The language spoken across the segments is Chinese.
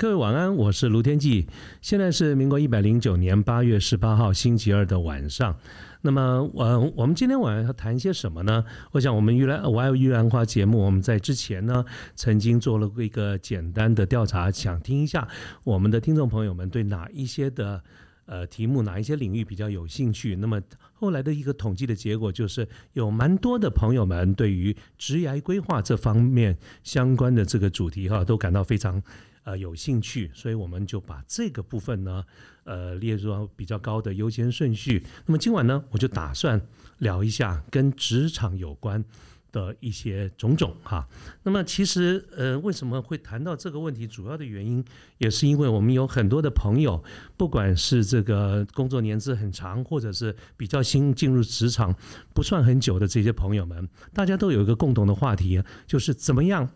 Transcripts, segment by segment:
各位晚安，我是卢天记。现在是民国一百零九年八月十八号星期二的晚上。那么，我我们今天晚上要谈些什么呢？我想，我们玉兰我爱玉兰花节目，我们在之前呢曾经做了一个简单的调查，想听一下我们的听众朋友们对哪一些的呃题目、哪一些领域比较有兴趣。那么后来的一个统计的结果就是，有蛮多的朋友们对于职业规划这方面相关的这个主题哈，都感到非常。呃，有兴趣，所以我们就把这个部分呢，呃，列入比较高的优先顺序。那么今晚呢，我就打算聊一下跟职场有关的一些种种哈。那么其实，呃，为什么会谈到这个问题？主要的原因也是因为我们有很多的朋友，不管是这个工作年资很长，或者是比较新进入职场不算很久的这些朋友们，大家都有一个共同的话题，就是怎么样。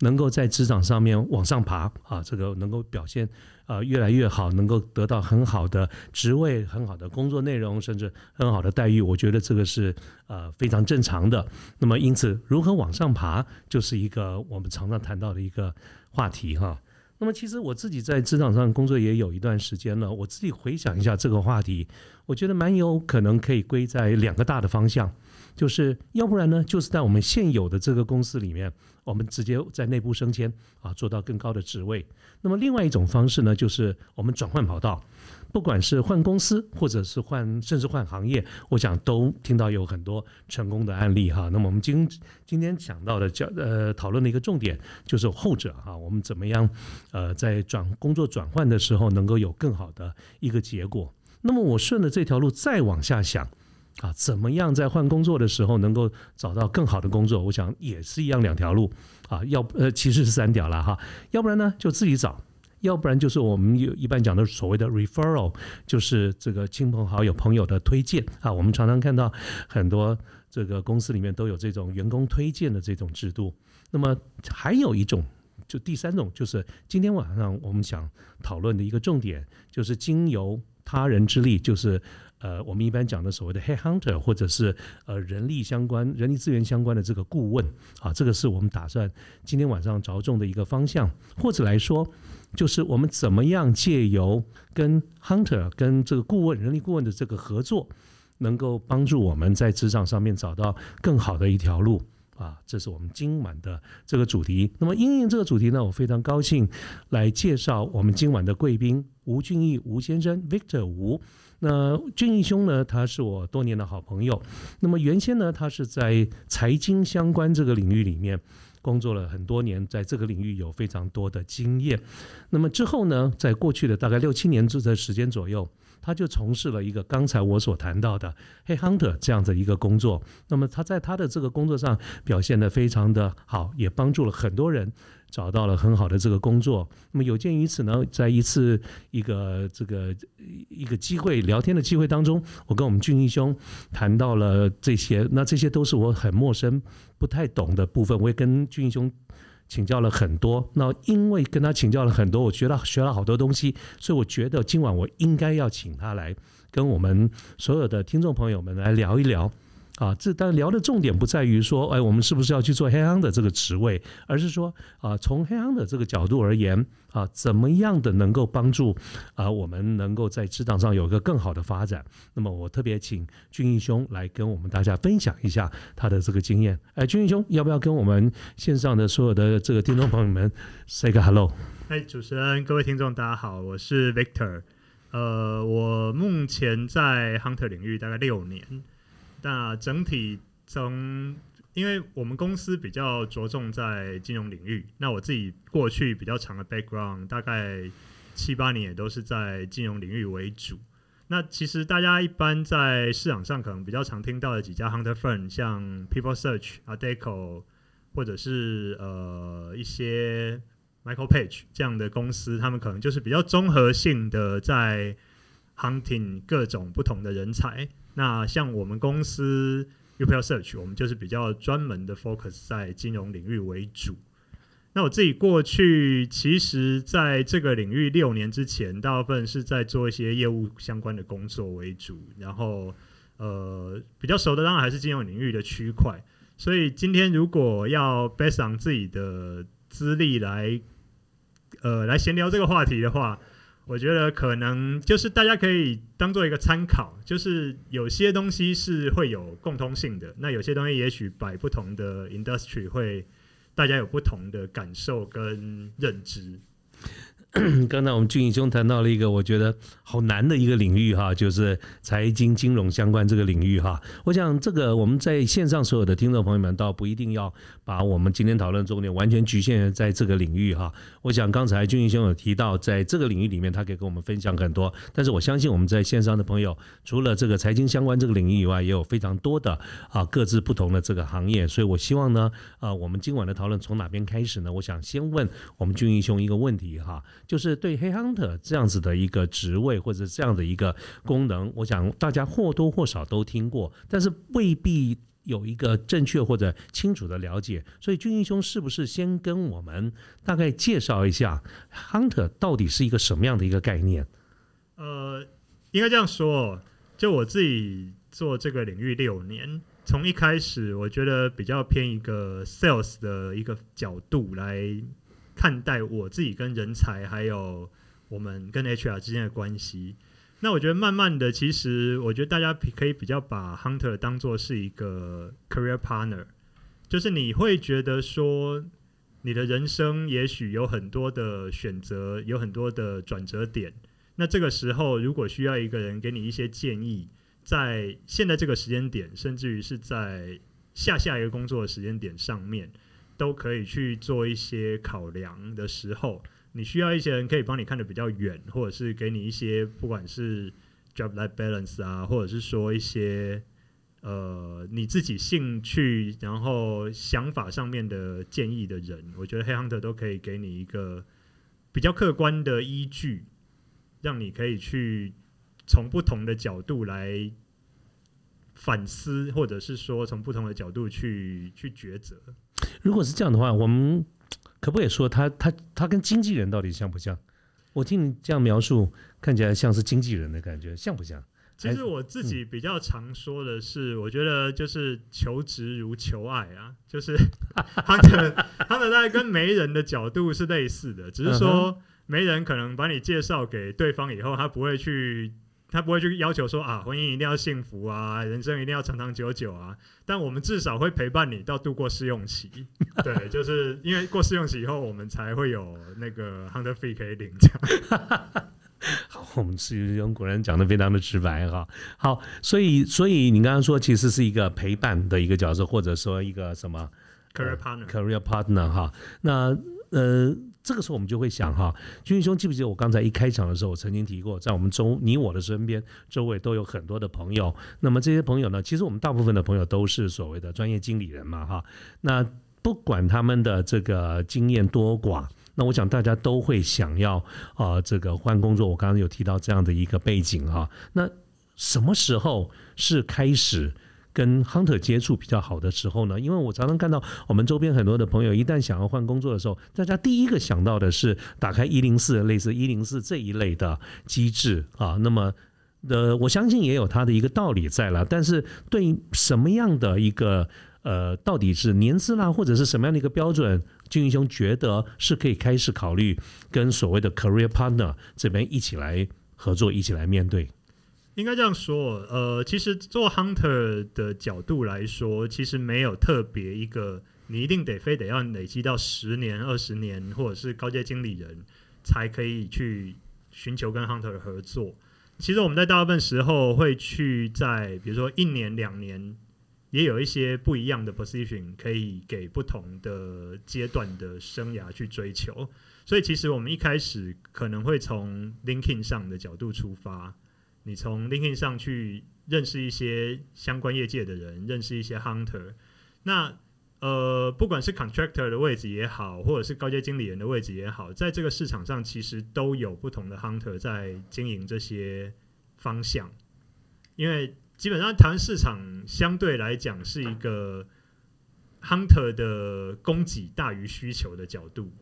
能够在职场上面往上爬啊，这个能够表现呃越来越好，能够得到很好的职位、很好的工作内容，甚至很好的待遇，我觉得这个是呃非常正常的。那么，因此如何往上爬，就是一个我们常常谈到的一个话题哈。那么，其实我自己在职场上工作也有一段时间了，我自己回想一下这个话题，我觉得蛮有可能可以归在两个大的方向。就是要不然呢，就是在我们现有的这个公司里面，我们直接在内部升迁啊，做到更高的职位。那么另外一种方式呢，就是我们转换跑道，不管是换公司，或者是换，甚至换行业，我想都听到有很多成功的案例哈。那么我们今今天讲到的叫呃讨论的一个重点就是后者哈，我们怎么样呃在转工作转换的时候能够有更好的一个结果。那么我顺着这条路再往下想。啊，怎么样在换工作的时候能够找到更好的工作？我想也是一样两条路啊，要呃其实是三条了哈，要不然呢就自己找，要不然就是我们有一般讲的所谓的 referral，就是这个亲朋好友朋友的推荐啊。我们常常看到很多这个公司里面都有这种员工推荐的这种制度。那么还有一种，就第三种，就是今天晚上我们想讨论的一个重点，就是经由他人之力，就是。呃，我们一般讲的所谓的 head hunter，或者是呃人力相关、人力资源相关的这个顾问啊，这个是我们打算今天晚上着重的一个方向。或者来说，就是我们怎么样借由跟 hunter、跟这个顾问、人力顾问的这个合作，能够帮助我们在职场上面找到更好的一条路啊，这是我们今晚的这个主题。那么，应应这个主题呢，我非常高兴来介绍我们今晚的贵宾吴俊义吴先生 Victor 吴。那俊义兄呢？他是我多年的好朋友。那么原先呢，他是在财经相关这个领域里面工作了很多年，在这个领域有非常多的经验。那么之后呢，在过去的大概六七年这段时间左右，他就从事了一个刚才我所谈到的黑 hunter 这样的一个工作。那么他在他的这个工作上表现的非常的好，也帮助了很多人。找到了很好的这个工作，那么有鉴于此呢，在一次一个这个一个机会聊天的机会当中，我跟我们俊义兄谈到了这些，那这些都是我很陌生、不太懂的部分，我也跟俊义兄请教了很多。那因为跟他请教了很多，我觉得学了好多东西，所以我觉得今晚我应该要请他来跟我们所有的听众朋友们来聊一聊。啊，这但聊的重点不在于说，哎，我们是不是要去做黑行的这个职位，而是说，啊，从黑行的这个角度而言，啊，怎么样的能够帮助啊，我们能够在职场上有一个更好的发展。那么，我特别请俊义兄来跟我们大家分享一下他的这个经验。哎，俊义兄，要不要跟我们线上的所有的这个听众朋友们 say 个 hello？哎，主持人，各位听众，大家好，我是 Victor。呃，我目前在 Hunter 领域大概六年。那整体从，因为我们公司比较着重在金融领域，那我自己过去比较长的 background，大概七八年也都是在金融领域为主。那其实大家一般在市场上可能比较常听到的几家 hunter firm，像 People Search、Adecco，或者是呃一些 Michael Page 这样的公司，他们可能就是比较综合性的在 hunting 各种不同的人才。那像我们公司 UPL Search，我们就是比较专门的 focus 在金融领域为主。那我自己过去其实在这个领域六年之前，大部分是在做一些业务相关的工作为主，然后呃比较熟的当然还是金融领域的区块。所以今天如果要 based on 自己的资历来呃来闲聊这个话题的话，我觉得可能就是大家可以当做一个参考，就是有些东西是会有共通性的，那有些东西也许摆不同的 industry 会。大家有不同的感受跟认知。刚才我们俊义兄谈到了一个我觉得好难的一个领域哈，就是财经金融相关这个领域哈。我想这个我们在线上所有的听众朋友们倒不一定要把我们今天讨论重点完全局限在这个领域哈。我想刚才俊义兄有提到，在这个领域里面，他可以跟我们分享很多。但是我相信我们在线上的朋友，除了这个财经相关这个领域以外，也有非常多的啊各自不同的这个行业。所以我希望呢，呃，我们今晚的讨论从哪边开始呢？我想先问我们俊义兄一个问题哈。就是对黑 hunter 这样子的一个职位或者这样的一个功能，我想大家或多或少都听过，但是未必有一个正确或者清楚的了解。所以军英兄是不是先跟我们大概介绍一下 hunter 到底是一个什么样的一个概念？呃，应该这样说，就我自己做这个领域六年，从一开始我觉得比较偏一个 sales 的一个角度来。看待我自己跟人才，还有我们跟 HR 之间的关系。那我觉得慢慢的，其实我觉得大家可以比较把 Hunter 当做是一个 career partner，就是你会觉得说，你的人生也许有很多的选择，有很多的转折点。那这个时候，如果需要一个人给你一些建议，在现在这个时间点，甚至于是在下下一个工作的时间点上面。都可以去做一些考量的时候，你需要一些人可以帮你看得比较远，或者是给你一些不管是 job life balance 啊，或者是说一些呃你自己兴趣然后想法上面的建议的人，我觉得黑 hunter 都可以给你一个比较客观的依据，让你可以去从不同的角度来反思，或者是说从不同的角度去去抉择。如果是这样的话，我们可不可以说他他他跟经纪人到底像不像？我听你这样描述，看起来像是经纪人的感觉，像不像？其实我自己比较常说的是，我觉得就是求职如求爱啊，就是 他的他的大概跟媒人的角度是类似的，只是说媒人可能把你介绍给对方以后，他不会去。他不会去要求说啊，婚姻一定要幸福啊，人生一定要长长久久啊。但我们至少会陪伴你到度过试用期。对，就是因为过试用期以后，我们才会有那个 hunter fee 可以领。这样。好，我们试用果然讲的非常的直白哈。好，所以所以你刚刚说其实是一个陪伴的一个角色，或者说一个什么 career partner career partner 哈。那呃。这个时候我们就会想哈，君兄记不记得我刚才一开场的时候，我曾经提过，在我们周你我的身边周围都有很多的朋友。那么这些朋友呢，其实我们大部分的朋友都是所谓的专业经理人嘛哈。那不管他们的这个经验多寡，那我想大家都会想要啊这个换工作。我刚刚有提到这样的一个背景哈。那什么时候是开始？跟 hunter 接触比较好的时候呢，因为我常常看到我们周边很多的朋友，一旦想要换工作的时候，大家第一个想到的是打开一零四，类似一零四这一类的机制啊。那么，呃，我相信也有它的一个道理在了。但是，对什么样的一个呃，到底是年资啦，或者是什么样的一个标准，金英兄觉得是可以开始考虑跟所谓的 career partner 这边一起来合作，一起来面对。应该这样说，呃，其实做 hunter 的角度来说，其实没有特别一个你一定得非得要累积到十年、二十年，或者是高阶经理人才可以去寻求跟 hunter 的合作。其实我们在大部分时候会去在比如说一年、两年，也有一些不一样的 position 可以给不同的阶段的生涯去追求。所以其实我们一开始可能会从 linking 上的角度出发。你从 LinkedIn 上去认识一些相关业界的人，认识一些 hunter。那呃，不管是 contractor 的位置也好，或者是高阶经理人的位置也好，在这个市场上其实都有不同的 hunter 在经营这些方向。因为基本上台湾市场相对来讲是一个 hunter 的供给大于需求的角度，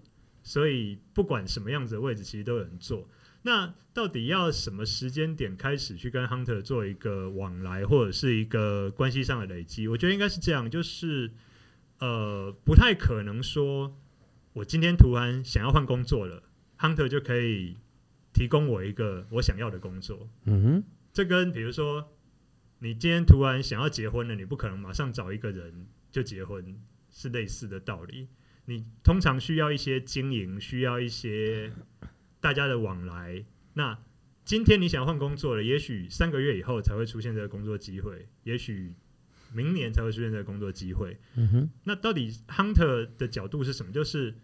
所以不管什么样子的位置，其实都有人做。那到底要什么时间点开始去跟 hunter 做一个往来，或者是一个关系上的累积？我觉得应该是这样，就是呃，不太可能说我今天突然想要换工作了，hunter 就可以提供我一个我想要的工作。嗯哼，这跟比如说你今天突然想要结婚了，你不可能马上找一个人就结婚，是类似的道理。你通常需要一些经营，需要一些大家的往来。那今天你想换工作了，也许三个月以后才会出现这个工作机会，也许明年才会出现这个工作机会。嗯哼，那到底 hunter 的角度是什么？就是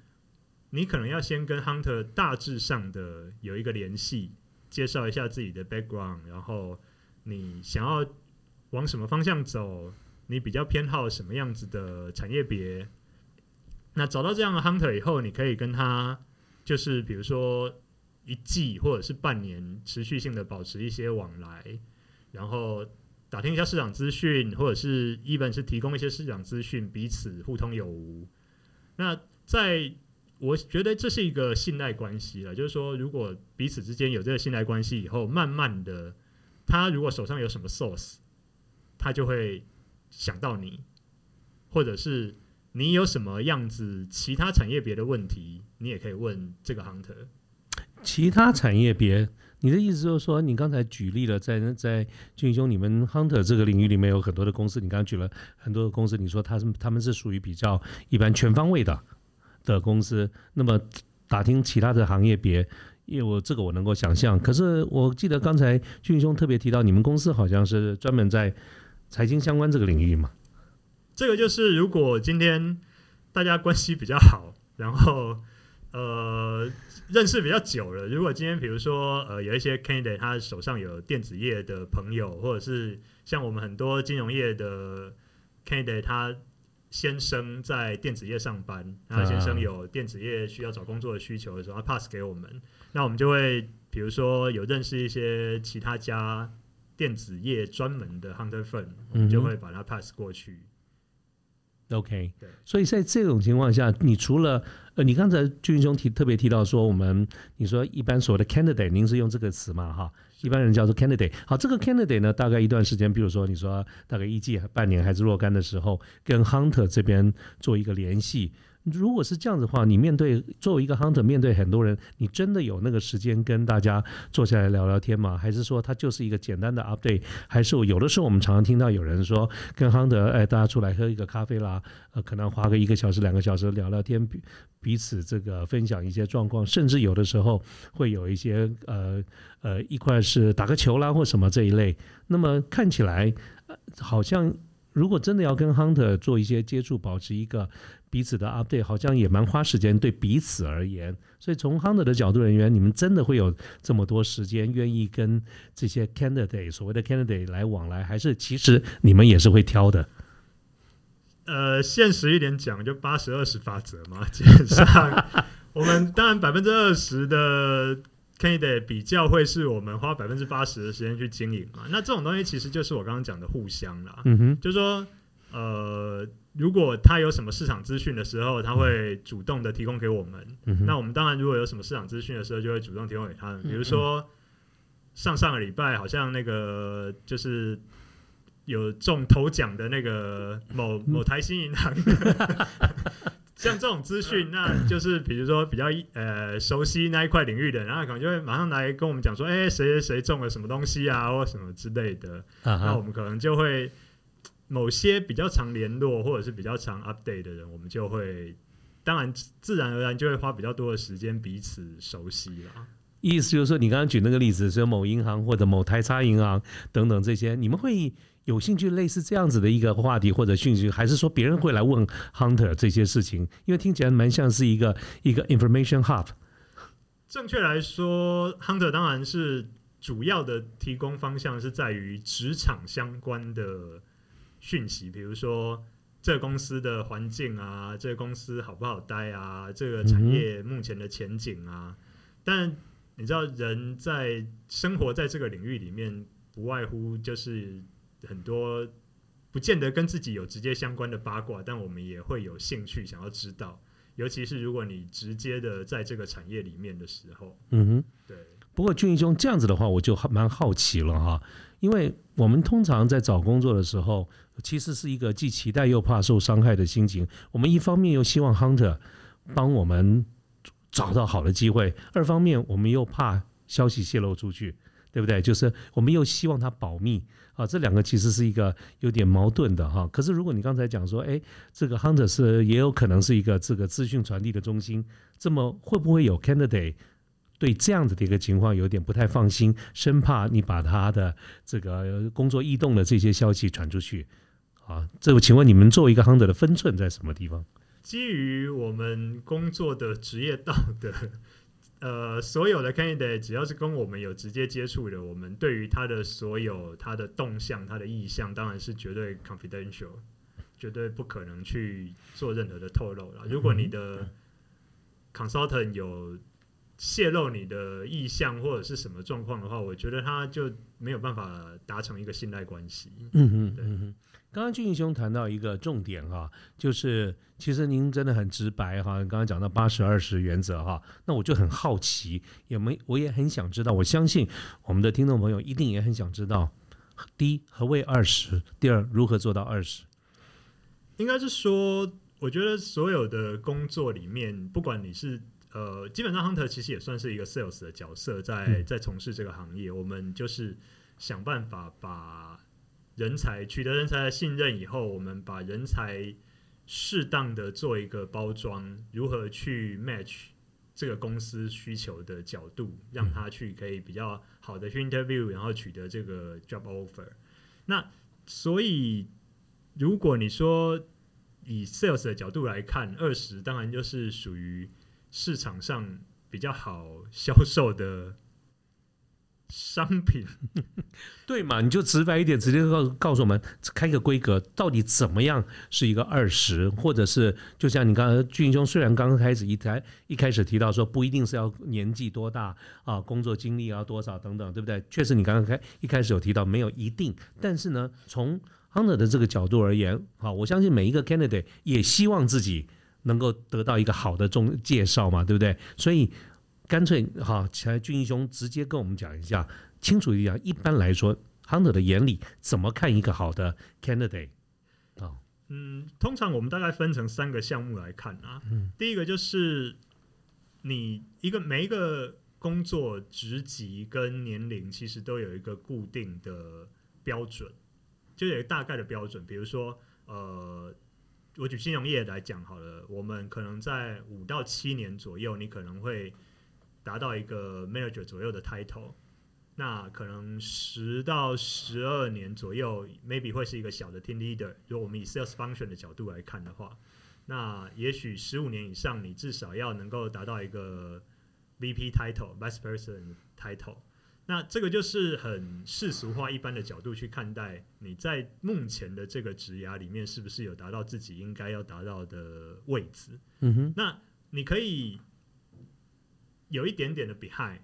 你可能要先跟 hunter 大致上的有一个联系，介绍一下自己的 background，然后你想要往什么方向走，你比较偏好什么样子的产业别。那找到这样的 hunter 以后，你可以跟他就是比如说一季或者是半年持续性的保持一些往来，然后打听一下市场资讯，或者是 even 是提供一些市场资讯，彼此互通有无。那在我觉得这是一个信赖关系了，就是说，如果彼此之间有这个信赖关系以后，慢慢的，他如果手上有什么 source，他就会想到你，或者是你有什么样子其他产业别的问题，你也可以问这个 hunter。其他产业别，你的意思就是说，你刚才举例了，在在俊兄你们 hunter 这个领域里面有很多的公司，你刚刚举了很多的公司，你说他是他们是属于比较一般全方位的的公司，那么打听其他的行业别。因为我这个我能够想象，可是我记得刚才俊兄特别提到，你们公司好像是专门在财经相关这个领域嘛？这个就是如果今天大家关系比较好，然后呃认识比较久了，如果今天比如说呃有一些 candidate 他手上有电子业的朋友，或者是像我们很多金融业的 candidate 他。先生在电子业上班，然后先生有电子业需要找工作的需求的时候，他 pass 给我们，那我们就会比如说有认识一些其他家电子业专门的 hunter firm，我们就会把它 pass 过去。OK，所以在这种情况下，你除了呃，你刚才俊兄提特别提到说，我们你说一般所谓的 candidate，您是用这个词嘛哈？一般人叫做 candidate。好，这个 candidate 呢，大概一段时间，比如说你说大概一季、半年还是若干的时候，跟 hunter 这边做一个联系。如果是这样子的话，你面对作为一个 hunter，面对很多人，你真的有那个时间跟大家坐下来聊聊天吗？还是说它就是一个简单的 update？还是有的时候我们常常听到有人说跟 hunter，哎，大家出来喝一个咖啡啦，呃，可能花个一个小时、两个小时聊聊天，彼彼此这个分享一些状况，甚至有的时候会有一些呃呃一块是打个球啦或什么这一类。那么看起来、好像如果真的要跟 hunter 做一些接触，保持一个彼此的 update，好像也蛮花时间对彼此而言。所以从 hunter 的角度人员，你们真的会有这么多时间愿意跟这些 candidate 所谓的 candidate 来往来，还是其实你们也是会挑的？呃，现实一点讲，就八十二十法则嘛。基本上，我们当然百分之二十的 candidate 比较会是我们花百分之八十的时间去经营嘛。那这种东西其实就是我刚刚讲的互相啦。嗯哼，就是说，呃，如果他有什么市场资讯的时候，他会主动的提供给我们。嗯，那我们当然如果有什么市场资讯的时候，就会主动提供给他们。比如说，上上个礼拜好像那个就是有中头奖的那个某某台新银行的。像这种资讯，那就是比如说比较呃熟悉那一块领域的，然后可能就会马上来跟我们讲说，哎、谁谁谁中了什么东西啊，或什么之类的。那我们可能就会某些比较常联络或者是比较常 update 的人，我们就会当然自然而然就会花比较多的时间彼此熟悉了。意思就是说，你刚刚举那个例子，说某银行或者某台差银行等等这些，你们会有兴趣类似这样子的一个话题或者讯息，还是说别人会来问 Hunter 这些事情？因为听起来蛮像是一个一个 information hub。正确来说，Hunter 当然是主要的提供方向是在于职场相关的讯息，比如说这公司的环境啊，这公司好不好待啊，这个产业目前的前景啊。但你知道，人在生活在这个领域里面，不外乎就是很多不见得跟自己有直接相关的八卦，但我们也会有兴趣想要知道。尤其是如果你直接的在这个产业里面的时候，嗯哼。对，不过俊义兄这样子的话，我就蛮好奇了哈，因为我们通常在找工作的时候，其实是一个既期待又怕受伤害的心情。我们一方面又希望 hunter 帮我们找到好的机会，二方面我们又怕消息泄露出去，对不对？就是我们又希望他保密啊，这两个其实是一个有点矛盾的哈。可是如果你刚才讲说，哎，这个 hunter 是也有可能是一个这个资讯传递的中心，这么会不会有 candidate？对这样子的一个情况有点不太放心，生怕你把他的这个工作异动的这些消息传出去啊。这，请问你们作为一个 hunter 的分寸在什么地方？基于我们工作的职业道德，呃，所有的 candidate 只要是跟我们有直接接触的，我们对于他的所有他的动向、他的意向，当然是绝对 confidential，绝对不可能去做任何的透露了。如果你的 consultant 有泄露你的意向或者是什么状况的话，我觉得他就没有办法达成一个信赖关系。嗯哼，嗯哼。刚刚俊兄谈到一个重点哈，就是其实您真的很直白哈。刚刚讲到八十二十原则哈，那我就很好奇，也没我也很想知道。我相信我们的听众朋友一定也很想知道：第一，何谓二十？第二，如何做到二十？应该是说，我觉得所有的工作里面，不管你是。呃，基本上 hunter 其实也算是一个 sales 的角色，在在从事这个行业，我们就是想办法把人才取得人才的信任以后，我们把人才适当的做一个包装，如何去 match 这个公司需求的角度，让他去可以比较好的去 interview，然后取得这个 job offer。那所以如果你说以 sales 的角度来看，二十当然就是属于。市场上比较好销售的商品，对嘛？你就直白一点，直接告告诉我们，开个规格，到底怎么样是一个二十，或者是就像你刚刚俊兄，虽然刚刚开始一台一开始提到说不一定是要年纪多大啊，工作经历要多少等等，对不对？确实你刚刚开一开始有提到没有一定，但是呢，从 hunter 的这个角度而言，啊，我相信每一个 candidate 也希望自己。能够得到一个好的中介绍嘛，对不对？所以干脆哈，起来俊义兄直接跟我们讲一下，清楚一点。一般来说，hunter 的眼里怎么看一个好的 candidate 啊？嗯，通常我们大概分成三个项目来看啊。嗯，第一个就是你一个每一个工作职级跟年龄其实都有一个固定的标准，就有大概的标准，比如说呃。我举金融业来讲好了，我们可能在五到七年左右，你可能会达到一个 manager 左右的 title。那可能十到十二年左右，maybe 会是一个小的 team leader。如果我们以 sales function 的角度来看的话，那也许十五年以上，你至少要能够达到一个 VP title，vice president title。那这个就是很世俗化、一般的角度去看待你在目前的这个职涯里面是不是有达到自己应该要达到的位置。嗯哼，那你可以有一点点的 behind，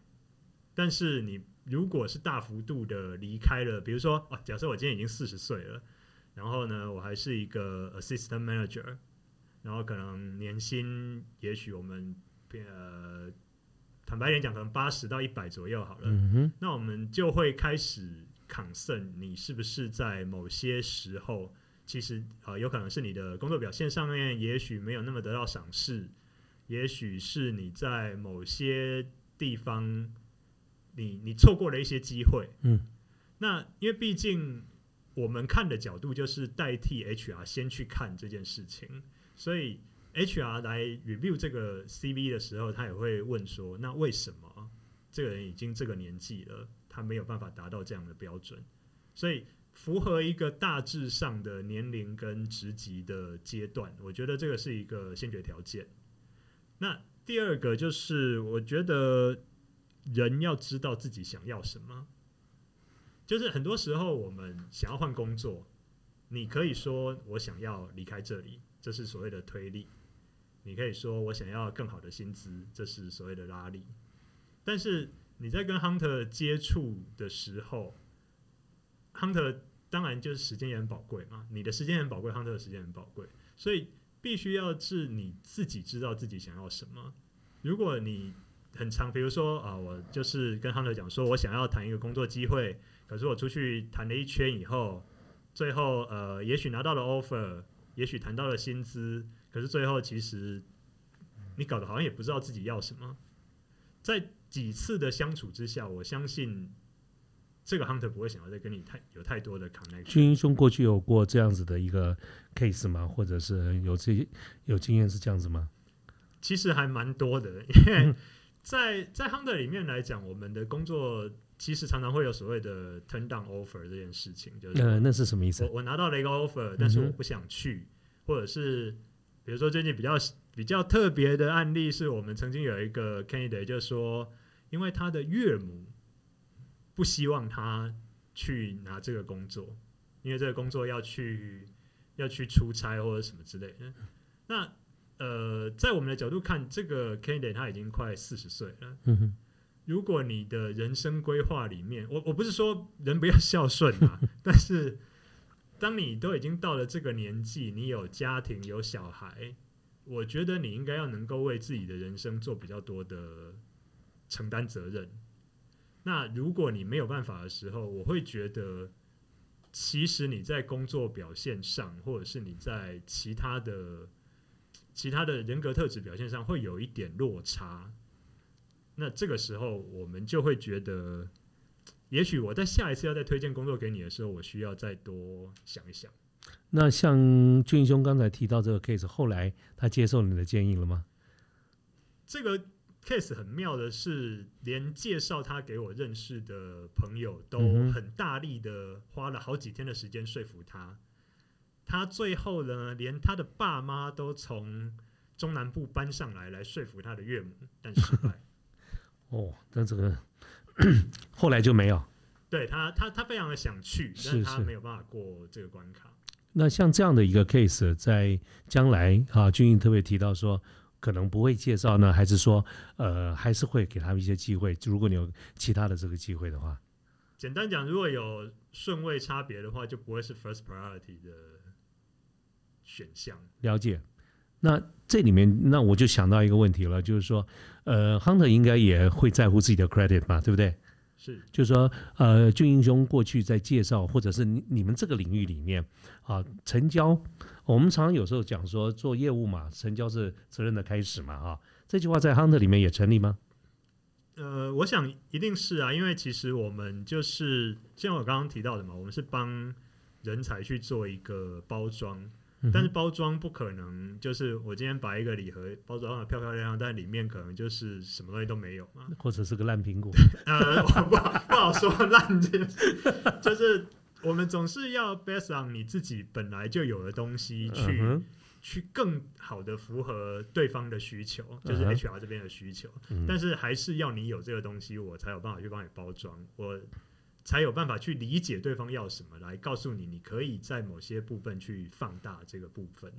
但是你如果是大幅度的离开了，比如说哦，假设我今天已经四十岁了，然后呢，我还是一个 assistant manager，然后可能年薪也许我们呃。坦白点讲，可能八十到一百左右好了。那我们就会开始 concern，你是不是在某些时候，其实啊，有可能是你的工作表现上面，也许没有那么得到赏识，也许是你在某些地方，你你错过了一些机会。嗯，那因为毕竟我们看的角度就是代替 HR 先去看这件事情，所以。HR 来 review 这个 CV 的时候，他也会问说：“那为什么这个人已经这个年纪了，他没有办法达到这样的标准？”所以符合一个大致上的年龄跟职级的阶段，我觉得这个是一个先决条件。那第二个就是，我觉得人要知道自己想要什么。就是很多时候我们想要换工作，你可以说我想要离开这里，这是所谓的推力。你可以说我想要更好的薪资，这是所谓的拉力。但是你在跟 hunter 接触的时候，hunter 当然就是时间也很宝贵嘛，你的时间很宝贵，亨特的时间很宝贵，所以必须要是你自己知道自己想要什么。如果你很长，比如说啊，我就是跟亨特讲说，我想要谈一个工作机会，可是我出去谈了一圈以后，最后呃，也许拿到了 offer，也许谈到了薪资，可是最后其实你搞得好像也不知道自己要什么。在几次的相处之下，我相信这个 hunter 不会想要再跟你太有太多的 connection。军英兄过去有过这样子的一个 case 吗？或者是有这有经验是这样子吗？其实还蛮多的，因为在在 hunter 里面来讲，我们的工作其实常常会有所谓的 turn down offer 这件事情，就是呃，那是什么意思我？我拿到了一个 offer，但是我不想去，或者是比如说最近比较比较特别的案例，是我们曾经有一个 candidate 就说，因为他的岳母不希望他去拿这个工作，因为这个工作要去要去出差或者什么之类的。那呃，在我们的角度看，这个 candidate 他已经快四十岁了。嗯哼，如果你的人生规划里面，我我不是说人不要孝顺啊，但是当你都已经到了这个年纪，你有家庭有小孩，我觉得你应该要能够为自己的人生做比较多的承担责任。那如果你没有办法的时候，我会觉得，其实你在工作表现上，或者是你在其他的其他的人格特质表现上，会有一点落差。那这个时候，我们就会觉得，也许我在下一次要再推荐工作给你的时候，我需要再多想一想。那像俊兄刚才提到这个 case，后来他接受你的建议了吗？这个 case 很妙的是，连介绍他给我认识的朋友都很大力的花了好几天的时间说服他。他最后呢，连他的爸妈都从中南部搬上来，来说服他的岳母，但失败。哦，那这个 后来就没有。对他，他他非常的想去，但是是他没有办法过这个关卡。那像这样的一个 case，在将来啊，俊英特别提到说，可能不会介绍呢，还是说呃，还是会给他们一些机会？如果你有其他的这个机会的话，简单讲，如果有顺位差别的话，就不会是 first priority 的选项。了解。那这里面，那我就想到一个问题了，就是说，呃，Hunter 应该也会在乎自己的 credit 吧，对不对？是就是说，呃，俊英兄过去在介绍，或者是你你们这个领域里面啊，成交，我们常常有时候讲说做业务嘛，成交是责任的开始嘛，啊，这句话在 Hunter 里面也成立吗？呃，我想一定是啊，因为其实我们就是像我刚刚提到的嘛，我们是帮人才去做一个包装，嗯但是包装不可能就是我今天把一个礼盒包装的漂漂亮亮，但里面可能就是什么东西都没有嘛。或者是个烂苹果，呃，我不好不好说烂这件事，就是我们总是要 based on 你自己本来就有的东西去、去更好的符合对方的需求，就是 HR 这边的需求。嗯。但是还是要你有这个东西，我才有办法去帮你包装，我才有办法去理解对方要什么，来告诉你，你可以在某些部分去放大这个部分。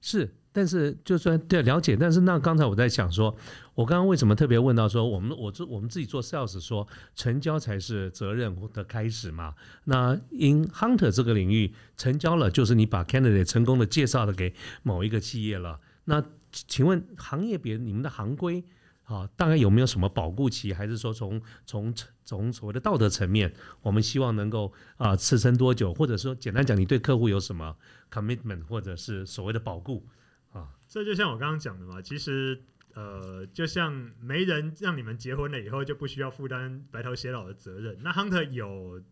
是，但是就算对了解，但是那刚才我在想说，我刚刚为什么特别问到说，我们我做我们自己做 sales 说成交才是责任的开始嘛？那 in hunter 这个领域，成交了就是你把 candidate 成功的介绍了给某一个企业了。那请问行业别你们的行规啊，大概有没有什么保护期？还是说从从从所谓的道德层面，我们希望能够啊支撑多久？或者说简单讲，你对客户有什么 commitment，或者是所谓的保护啊？这就像我刚刚讲的嘛，其实呃，就像没人让你们结婚了以后就不需要负担白头偕老的责任。那 Hunter 有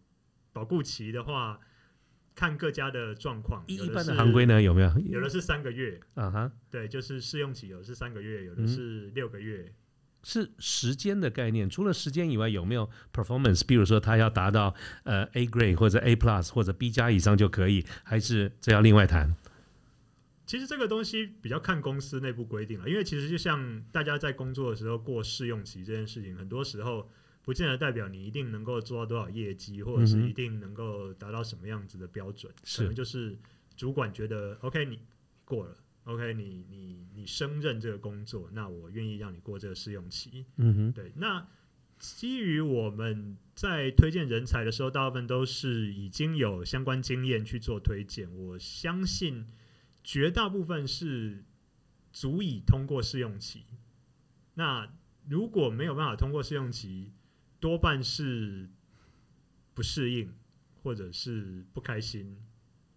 保固期的话，看各家的状况，一般的行规，呢有没有？有的是三个月，啊哈，对，就是试用期，有的是三个月，有的嗯是六个月。是时间的概念。除了时间以外，有没有 performance？比如说他要达到呃 A grade 或者 A plus 或者 B 加以上就可以，还是这要另外谈？其实这个东西比较看公司内部规定了，因为其实就像大家在工作的时候过试用期这件事情，很多时候不见得代表你一定能够做到多少业绩，或者是一定能够达到什么样子的标准，是可能就是主管觉得 OK 你过了，OK 你你你升任这个工作，那我愿意让你过这个试用期。嗯哼，对，那基于我们在推荐人才的时候，大部分都是已经有相关经验去做推荐。我相信绝大部分是足以通过试用期。那如果没有办法通过试用期，多半是不适应，或者是不开心，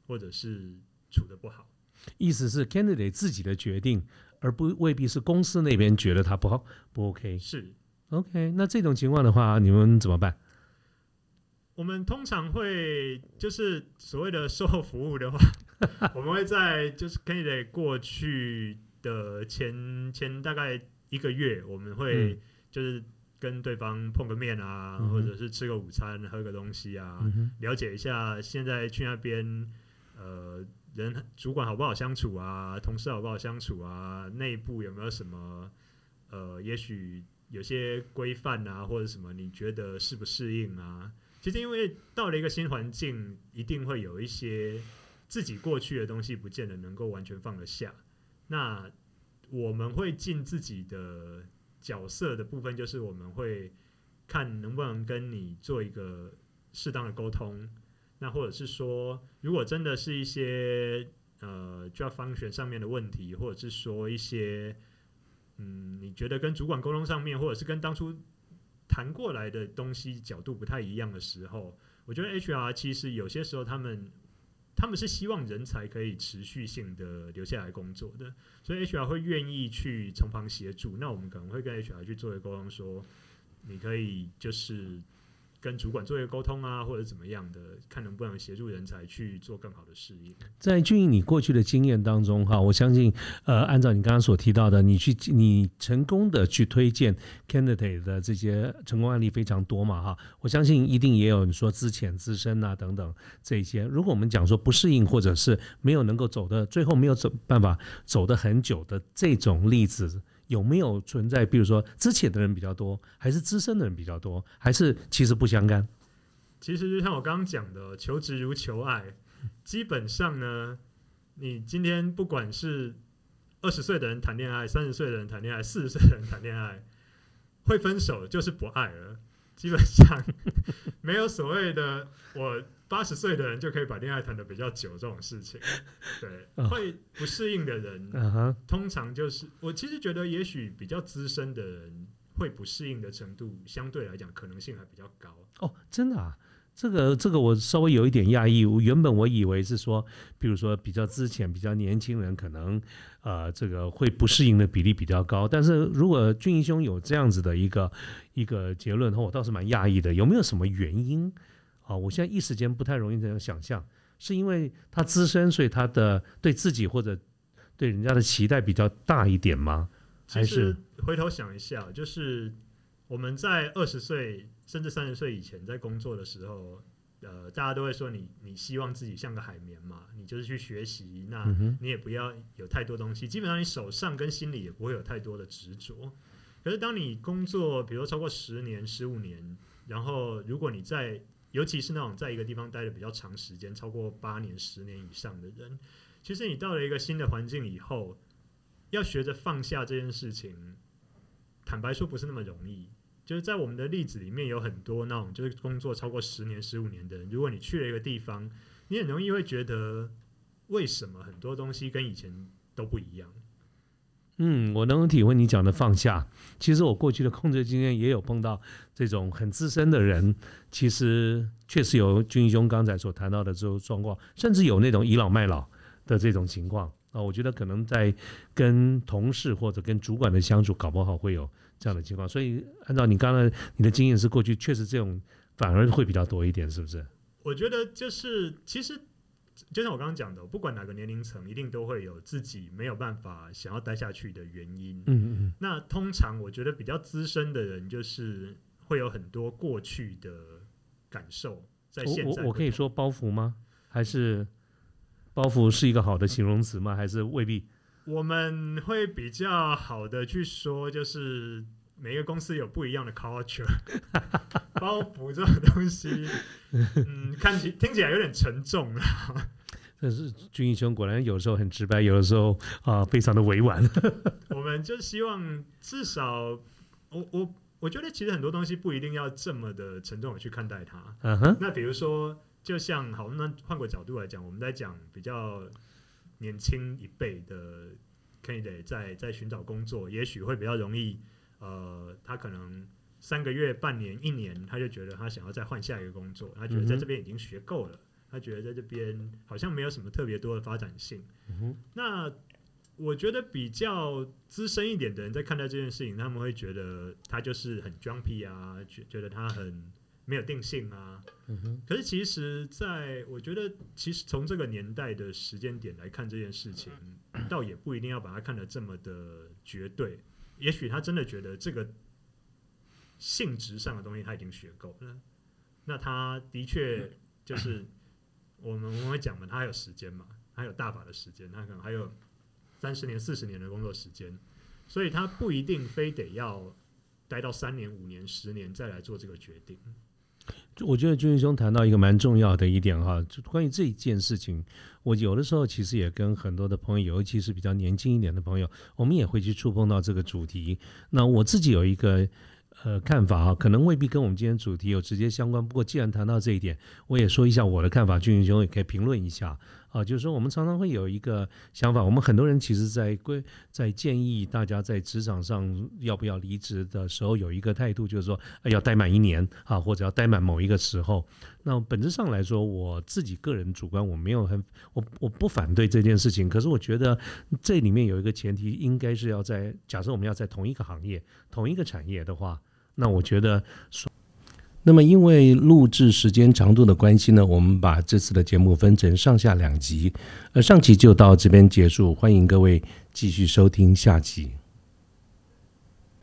或者是处的不好。意思是 candidate 自己的决定，而不未必是公司那边觉得他不好不 OK。是 OK，那这种情况的话，你们怎么办？我们通常会就是所谓的售后服务的话，我们会在就是 candidate 过去的前前大概一个月，我们会就是跟对方碰个面啊，嗯或者是吃个午餐、喝个东西啊，嗯，了解一下现在去那边呃人主管好不好相处啊，同事好不好相处啊，内部有没有什么呃，也许有些规范啊，或者什么你觉得适不适应啊？其实因为到了一个新环境，一定会有一些自己过去的东西，不见得能够完全放得下。那我们会尽自己的角色的部分，就是我们会看能不能跟你做一个适当的沟通。那或者是说，如果真的是一些呃 job function 上面的问题，或者是说一些嗯，你觉得跟主管沟通上面，或者是跟当初谈过来的东西角度不太一样的时候，我觉得 HR 其实有些时候他们他们是希望人才可以持续性的留下来工作的，所以 HR 会愿意去从旁协助。那我们可能会跟 HR 去做一个沟通说你可以就是跟主管做一个沟通啊，或者怎么样的，看能不能协助人才去做更好的适应。在俊英你过去的经验当中，哈，我相信，呃，按照你刚刚所提到的，你去你成功的去推荐 candidate 的这些成功案例非常多嘛，哈，我相信一定也有你说资浅、资深啊等等这些。如果我们讲说不适应，或者是没有能够走的，最后没有走办法走的很久的这种例子。有没有存在？比如说，之前的人比较多，还是资深的人比较多，还是其实不相干？其实就像我刚刚讲的，求职如求爱，基本上呢，你今天不管是二十岁的人谈恋爱，三十岁的人谈恋爱，四十岁的人谈恋爱，会分手就是不爱了。基本上没有所谓的我八十岁的人就可以把恋爱谈的比较久这种事情。对，哦会不适应的人，通常就是我其实觉得，也许比较资深的人会不适应的程度，相对来讲可能性还比较高。哦，真的啊，这个这个我稍微有一点讶异。我原本我以为是说，比如说比较之前、比较年轻人，可能呃这个会不适应的比例比较高。但是如果俊英兄有这样子的一个一个结论的话，我倒是蛮讶异的。有没有什么原因啊？我现在一时间不太容易这样想象，是因为他资深，所以他的对自己或者对人家的期待比较大一点吗？还是回头想一下，就是我们在二十岁甚至三十岁以前在工作的时候，呃，大家都会说你你希望自己像个海绵嘛，你就是去学习，那你也不要有太多东西，基本上你手上跟心里也不会有太多的执着。可是当你工作，比如说超过十年、十五年，然后如果你在，尤其是那种在一个地方待的比较长时间，超过八年、十年以上的人，其实你到了一个新的环境以后，要学着放下这件事情，坦白说不是那么容易。就是在我们的例子里面有很多那种就是工作超过十年、十五年的人，如果你去了一个地方，你很容易会觉得为什么很多东西跟以前都不一样。嗯，我能体会你讲的放下。其实我过去的控制经验也有碰到这种很资深的人，其实确实有军兄刚才所谈到的这种状况，甚至有那种倚老卖老的这种情况啊。我觉得可能在跟同事或者跟主管的相处，搞不好会有这样的情况。所以按照你刚才你的经验是，过去确实这种反而会比较多一点，是不是？我觉得就是其实就像我刚刚讲的，不管哪个年龄层，一定都会有自己没有办法想要待下去的原因。嗯嗯那通常我觉得比较资深的人，就是会有很多过去的感受，在现在我我可以说包袱吗？还是包袱是一个好的形容词吗？还是未必？我们会比较好的去说，就是每一个公司有不一样的 culture，包袱这种东西，嗯，看起听起来有点沉重了。但是军医兄果然有时候很直白，有的时候啊、非常的委婉。我们就希望至少，我我我觉得其实很多东西不一定要这么的沉重的去看待它。嗯哼，那比如说，就像好，那换个角度来讲，我们在讲比较年轻一辈的 candidate 在在寻找工作，也许会比较容易。呃，他可能三个月、半年、一年，他就觉得他想要再换下一个工作，他觉得在这边已经学够了，他觉得在这边好像没有什么特别多的发展性。那我觉得比较资深一点的人在看待这件事情，他们会觉得他就是很 jumpy 啊，觉觉得他很没有定性啊。可是其实，在我觉得，其实从这个年代的时间点来看这件事情，倒也不一定要把它看得这么的绝对。也许他真的觉得这个性质上的东西他已经学够了，那他的确就是我们我们会讲嘛，他还有时间嘛，还有大把的时间，他可能还有三十年、四十年的工作时间，所以他不一定非得要待到三年、五年、十年再来做这个决定。我觉得君兄谈到一个蛮重要的一点哈，就关于这一件事情，我有的时候其实也跟很多的朋友，尤其是比较年轻一点的朋友，我们也会去触碰到这个主题。那我自己有一个。呃，看法哈，可能未必跟我们今天主题有直接相关。不过既然谈到这一点，我也说一下我的看法，俊英兄也可以评论一下啊。就是说，我们常常会有一个想法，我们很多人其实，在规在建议大家在职场上要不要离职的时候，有一个态度，就是说要待满一年啊，或者要待满某一个时候。那本质上来说，我自己个人主观，我没有很我我不反对这件事情。可是我觉得这里面有一个前提，应该是要在假设我们要在同一个行业、同一个产业的话。那我觉得，那么因为录制时间长度的关系呢，我们把这次的节目分成上下两集，呃，上集就到这边结束，欢迎各位继续收听下集。